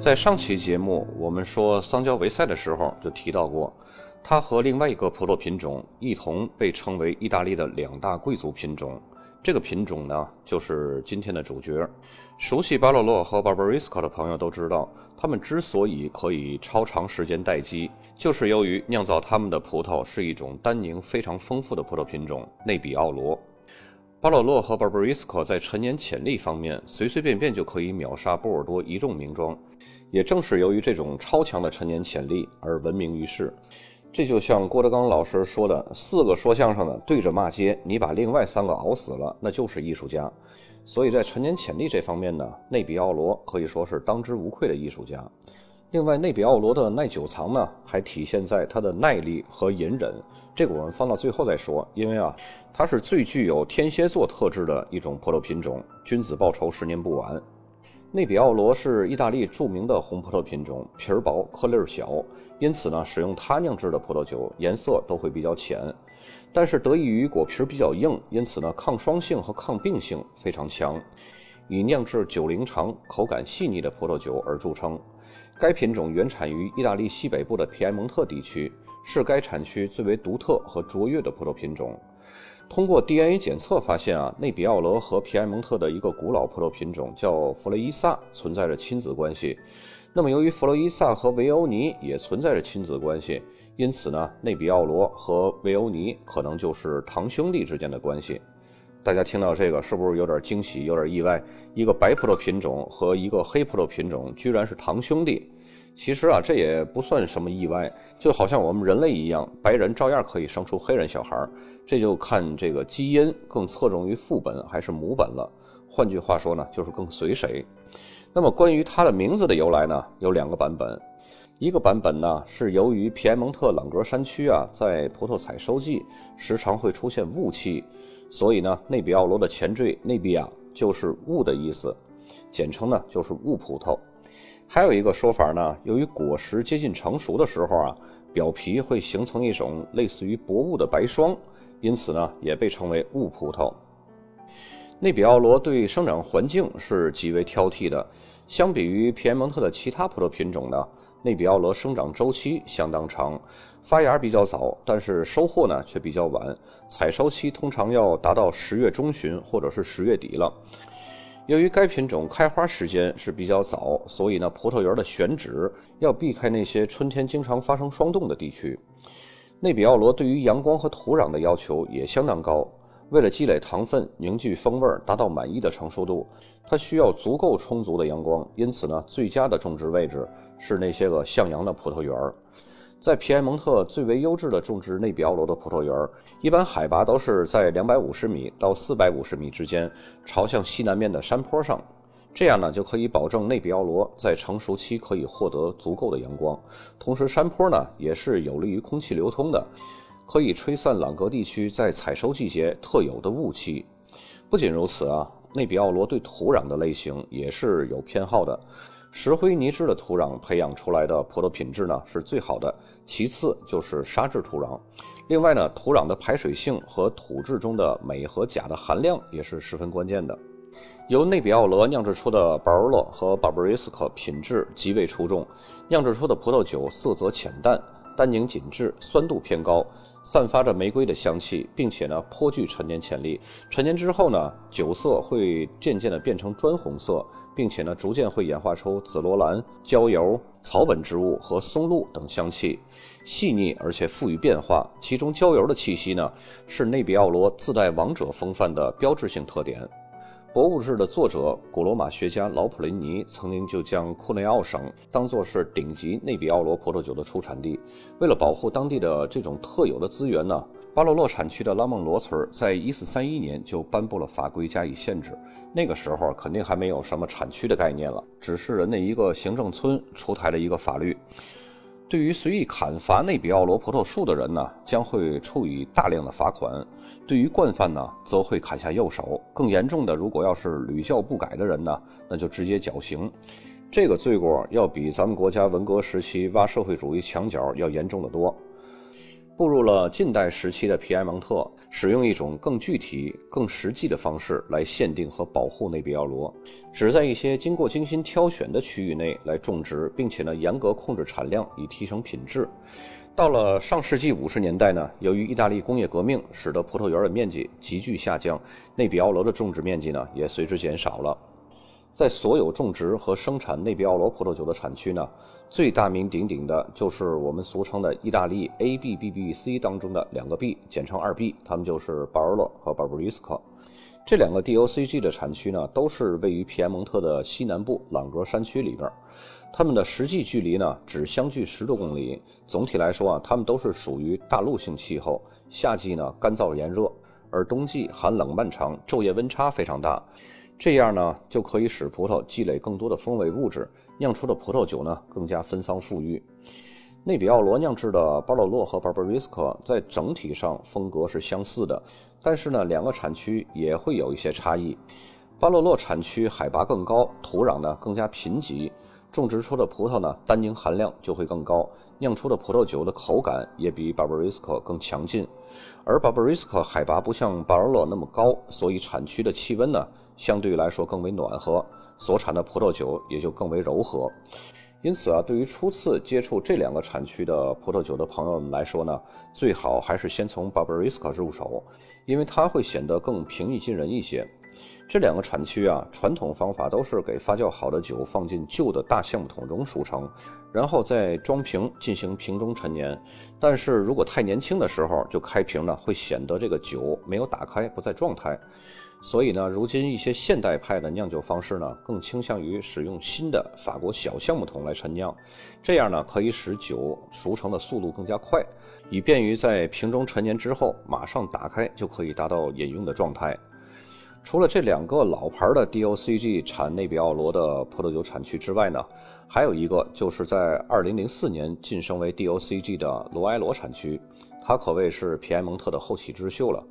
在上期节目我们说桑娇维塞的时候，就提到过，它和另外一个葡萄品种一同被称为意大利的两大贵族品种。这个品种呢，就是今天的主角。熟悉巴洛洛和 Barbaresco 的朋友都知道，他们之所以可以超长时间待机，就是由于酿造他们的葡萄是一种单宁非常丰富的葡萄品种内比奥罗。巴洛洛和 Barbaresco 在陈年潜力方面，随随便便就可以秒杀波尔多一众名庄。也正是由于这种超强的陈年潜力而闻名于世。这就像郭德纲老师说的：“四个说相声的对着骂街，你把另外三个熬死了，那就是艺术家。”所以在陈年潜力这方面呢，内比奥罗可以说是当之无愧的艺术家。另外，内比奥罗的耐久藏呢，还体现在它的耐力和隐忍。这个我们放到最后再说，因为啊，它是最具有天蝎座特质的一种葡萄品种，君子报仇，十年不晚。内比奥罗是意大利著名的红葡萄品种，皮儿薄，颗粒儿小，因此呢，使用它酿制的葡萄酒颜色都会比较浅。但是得益于果皮比较硬，因此呢，抗霜性和抗病性非常强，以酿制酒龄长、口感细腻的葡萄酒而著称。该品种原产于意大利西北部的皮埃蒙特地区，是该产区最为独特和卓越的葡萄品种。通过 DNA 检测发现啊，内比奥罗和皮埃蒙特的一个古老葡萄品种叫弗雷伊萨存在着亲子关系。那么由于弗雷伊萨和维欧尼也存在着亲子关系，因此呢，内比奥罗和维欧尼可能就是堂兄弟之间的关系。大家听到这个是不是有点惊喜，有点意外？一个白葡萄品种和一个黑葡萄品种居然是堂兄弟。其实啊，这也不算什么意外，就好像我们人类一样，白人照样可以生出黑人小孩儿。这就看这个基因更侧重于父本还是母本了。换句话说呢，就是更随谁。那么关于它的名字的由来呢，有两个版本。一个版本呢，是由于皮埃蒙特朗格山区啊，在葡萄采收季时常会出现雾气，所以呢，内比奥罗的前缀内比亚就是雾的意思，简称呢就是雾葡萄。还有一个说法呢，由于果实接近成熟的时候啊，表皮会形成一种类似于薄雾的白霜，因此呢，也被称为雾葡萄。内比奥罗对生长环境是极为挑剔的，相比于皮埃蒙特的其他葡萄品种呢，内比奥罗生长周期相当长，发芽比较早，但是收获呢却比较晚，采收期通常要达到十月中旬或者是十月底了。由于该品种开花时间是比较早，所以呢，葡萄园的选址要避开那些春天经常发生霜冻的地区。内比奥罗对于阳光和土壤的要求也相当高，为了积累糖分、凝聚风味儿，达到满意的成熟度，它需要足够充足的阳光。因此呢，最佳的种植位置是那些个向阳的葡萄园儿。在皮埃蒙特最为优质的种植内比奥罗的葡萄园儿，一般海拔都是在两百五十米到四百五十米之间，朝向西南面的山坡上，这样呢就可以保证内比奥罗在成熟期可以获得足够的阳光，同时山坡呢也是有利于空气流通的，可以吹散朗格地区在采收季节特有的雾气。不仅如此啊，内比奥罗对土壤的类型也是有偏好的。石灰泥质的土壤培养出来的葡萄品质呢是最好的，其次就是沙质土壤。另外呢，土壤的排水性和土质中的镁和钾的含量也是十分关键的。由内比奥罗酿制出的 Barolo 和 Barbarisco 品质极为出众，酿制出的葡萄酒色泽浅淡，单宁紧致，酸度偏高。散发着玫瑰的香气，并且呢颇具陈年潜力。陈年之后呢，酒色会渐渐的变成砖红色，并且呢逐渐会演化出紫罗兰、焦油、草本植物和松露等香气，细腻而且富于变化。其中焦油的气息呢，是内比奥罗自带王者风范的标志性特点。博物志的作者古罗马学家劳普林尼曾经就将库内奥省当作是顶级内比奥罗葡萄酒的出产地。为了保护当地的这种特有的资源呢，巴洛洛产区的拉孟罗村在1431年就颁布了法规加以限制。那个时候肯定还没有什么产区的概念了，只是人那一个行政村出台了一个法律。对于随意砍伐内比奥罗葡萄树的人呢，将会处以大量的罚款；对于惯犯呢，则会砍下右手。更严重的，如果要是屡教不改的人呢，那就直接绞刑。这个罪过要比咱们国家文革时期挖社会主义墙角要严重的多。步入了近代时期的皮埃蒙特，使用一种更具体、更实际的方式来限定和保护内比奥罗，只在一些经过精心挑选的区域内来种植，并且呢严格控制产量，以提升品质。到了上世纪五十年代呢，由于意大利工业革命，使得葡萄园的面积急剧下降，内比奥罗的种植面积呢也随之减少了。在所有种植和生产内比奥罗葡萄酒的产区呢，最大名鼎鼎的就是我们俗称的意大利 A B B B C 当中的两个 B，简称二 B，它们就是巴尔洛和巴布里斯科。这两个 DOCG 的产区呢，都是位于皮埃蒙特的西南部朗格山区里边，它们的实际距离呢只相距十多公里。总体来说啊，它们都是属于大陆性气候，夏季呢干燥炎热，而冬季寒冷漫长，昼夜温差非常大。这样呢，就可以使葡萄积累更多的风味物质，酿出的葡萄酒呢更加芬芳馥郁。内比奥罗酿制的巴洛洛和巴布里斯科在整体上风格是相似的，但是呢，两个产区也会有一些差异。巴洛洛产区海拔更高，土壤呢更加贫瘠，种植出的葡萄呢单宁含量就会更高，酿出的葡萄酒的口感也比巴布里斯科更强劲。而巴布里斯科海拔不像巴洛洛那么高，所以产区的气温呢。相对来说更为暖和，所产的葡萄酒也就更为柔和。因此啊，对于初次接触这两个产区的葡萄酒的朋友们来说呢，最好还是先从 Barbarisca 入手，因为它会显得更平易近人一些。这两个产区啊，传统方法都是给发酵好的酒放进旧的大橡木桶中熟成，然后再装瓶进行瓶中陈年。但是如果太年轻的时候就开瓶呢，会显得这个酒没有打开，不在状态。所以呢，如今一些现代派的酿酒方式呢，更倾向于使用新的法国小橡木桶来陈酿，这样呢，可以使酒熟成的速度更加快，以便于在瓶中陈年之后马上打开就可以达到饮用的状态。除了这两个老牌的 DOCG 产内比奥罗的葡萄酒产区之外呢，还有一个就是在2004年晋升为 DOCG 的罗埃罗产区，它可谓是皮埃蒙特的后起之秀了。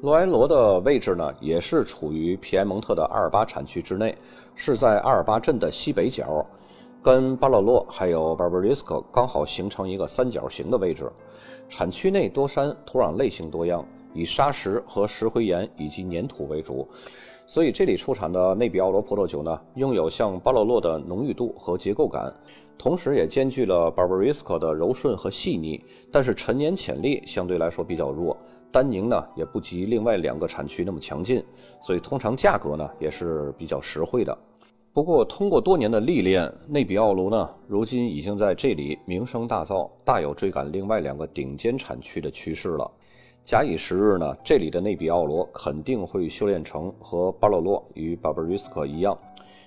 罗埃罗的位置呢，也是处于皮埃蒙特的阿尔巴产区之内，是在阿尔巴镇的西北角，跟巴洛洛还有巴布里斯科刚好形成一个三角形的位置。产区内多山，土壤类型多样，以沙石和石灰岩以及粘土为主，所以这里出产的内比奥罗葡萄酒呢，拥有像巴洛洛的浓郁度和结构感，同时也兼具了 Barberisco 的柔顺和细腻，但是陈年潜力相对来说比较弱。单宁呢也不及另外两个产区那么强劲，所以通常价格呢也是比较实惠的。不过通过多年的历练，内比奥罗呢如今已经在这里名声大噪，大有追赶另外两个顶尖产区的趋势了。假以时日呢，这里的内比奥罗肯定会修炼成和巴洛洛与巴布里斯科一样，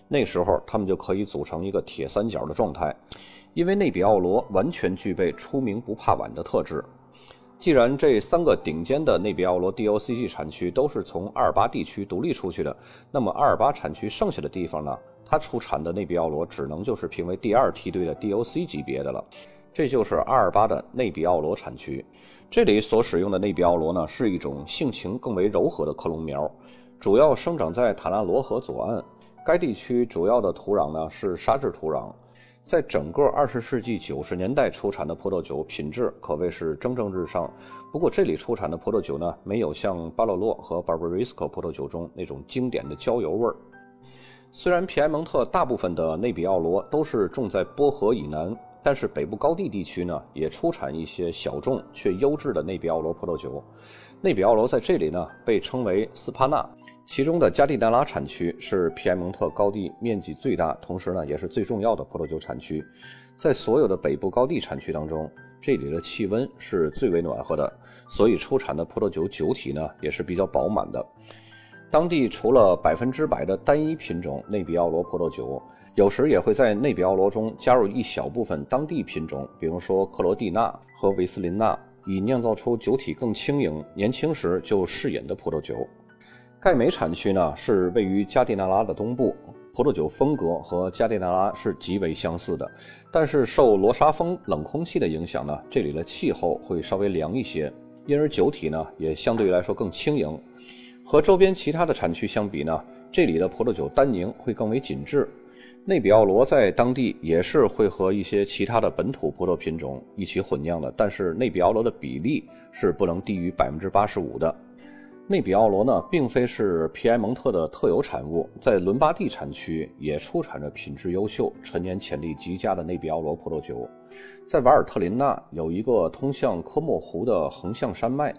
那时候他们就可以组成一个铁三角的状态，因为内比奥罗完全具备出名不怕晚的特质。既然这三个顶尖的内比奥罗 DOCG 产区都是从阿尔巴地区独立出去的，那么阿尔巴产区剩下的地方呢，它出产的内比奥罗只能就是评为第二梯队的 DOC 级别的了。这就是阿尔巴的内比奥罗产区。这里所使用的内比奥罗呢，是一种性情更为柔和的克隆苗，主要生长在塔纳罗河左岸。该地区主要的土壤呢是沙质土壤。在整个二十世纪九十年代出产的葡萄酒品质可谓是蒸蒸日上。不过这里出产的葡萄酒呢，没有像巴洛洛和巴布里斯科葡萄酒中那种经典的焦油味儿。虽然皮埃蒙特大部分的内比奥罗都是种在波河以南，但是北部高地地区呢，也出产一些小众却优质的内比奥罗葡萄酒。内比奥罗在这里呢，被称为斯帕纳。其中的加蒂纳拉产区是皮埃蒙特高地面积最大，同时呢也是最重要的葡萄酒产区。在所有的北部高地产区当中，这里的气温是最为暖和的，所以出产的葡萄酒酒体呢也是比较饱满的。当地除了百分之百的单一品种内比奥罗葡萄酒，有时也会在内比奥罗中加入一小部分当地品种，比如说克罗蒂纳和维斯林纳，以酿造出酒体更轻盈、年轻时就适饮的葡萄酒。盖美产区呢是位于加蒂纳拉的东部，葡萄酒风格和加蒂纳拉是极为相似的，但是受罗莎峰冷空气的影响呢，这里的气候会稍微凉一些，因而酒体呢也相对来说更轻盈。和周边其他的产区相比呢，这里的葡萄酒单宁会更为紧致。内比奥罗在当地也是会和一些其他的本土葡萄品种一起混酿的，但是内比奥罗的比例是不能低于百分之八十五的。内比奥罗呢，并非是皮埃蒙特的特有产物，在伦巴第产区也出产着品质优秀、陈年潜力极佳的内比奥罗葡萄酒。在瓦尔特林纳有一个通向科莫湖的横向山脉。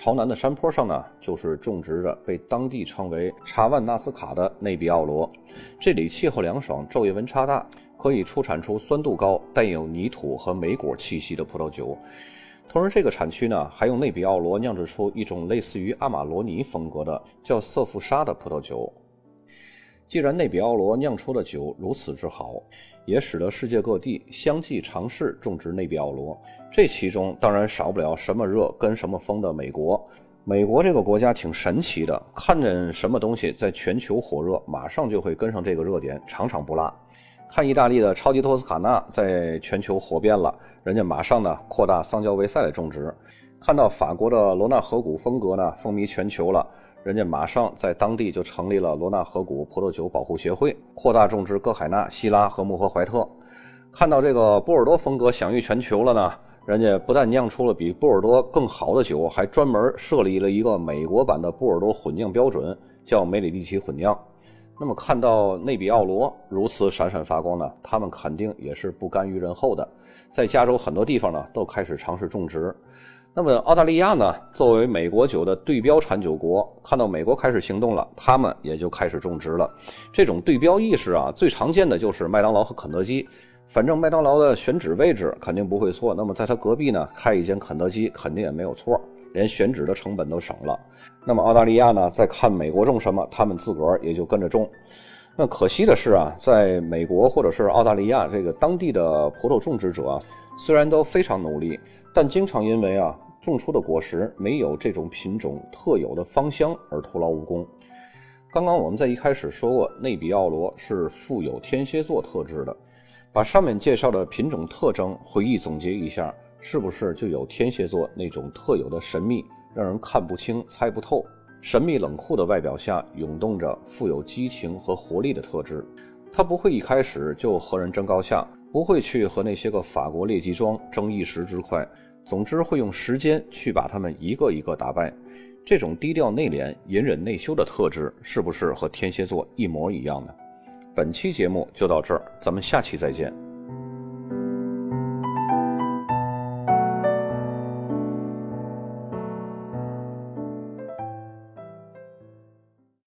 朝南的山坡上呢，就是种植着被当地称为查万纳斯卡的内比奥罗。这里气候凉爽，昼夜温差大，可以出产出酸度高、带有泥土和莓果气息的葡萄酒。同时，这个产区呢，还用内比奥罗酿制出一种类似于阿玛罗尼风格的叫瑟夫沙的葡萄酒。既然内比奥罗酿出的酒如此之好，也使得世界各地相继尝试种植内比奥罗。这其中当然少不了什么热跟什么风的美国。美国这个国家挺神奇的，看见什么东西在全球火热，马上就会跟上这个热点，场场不落。看意大利的超级托斯卡纳在全球火遍了，人家马上呢扩大桑娇维塞的种植。看到法国的罗纳河谷风格呢风靡全球了。人家马上在当地就成立了罗纳河谷葡萄酒保护协会，扩大种植歌海纳、希拉和穆赫怀特。看到这个波尔多风格享誉全球了呢，人家不但酿出了比波尔多更好的酒，还专门设立了一个美国版的波尔多混酿标准，叫梅里蒂奇混酿。那么看到内比奥罗如此闪闪发光呢，他们肯定也是不甘于人后的，在加州很多地方呢都开始尝试种植。那么澳大利亚呢，作为美国酒的对标产酒国，看到美国开始行动了，他们也就开始种植了。这种对标意识啊，最常见的就是麦当劳和肯德基。反正麦当劳的选址位置肯定不会错，那么在他隔壁呢，开一间肯德基肯定也没有错，连选址的成本都省了。那么澳大利亚呢，在看美国种什么，他们自个儿也就跟着种。那可惜的是啊，在美国或者是澳大利亚这个当地的葡萄种植者啊，虽然都非常努力，但经常因为啊。种出的果实没有这种品种特有的芳香而徒劳无功。刚刚我们在一开始说过，内比奥罗是富有天蝎座特质的。把上面介绍的品种特征回忆总结一下，是不是就有天蝎座那种特有的神秘，让人看不清、猜不透？神秘冷酷的外表下涌动着富有激情和活力的特质。他不会一开始就和人争高下，不会去和那些个法国劣迹装争一时之快。总之，会用时间去把他们一个一个打败。这种低调内敛、隐忍内修的特质，是不是和天蝎座一模一样呢？本期节目就到这儿，咱们下期再见。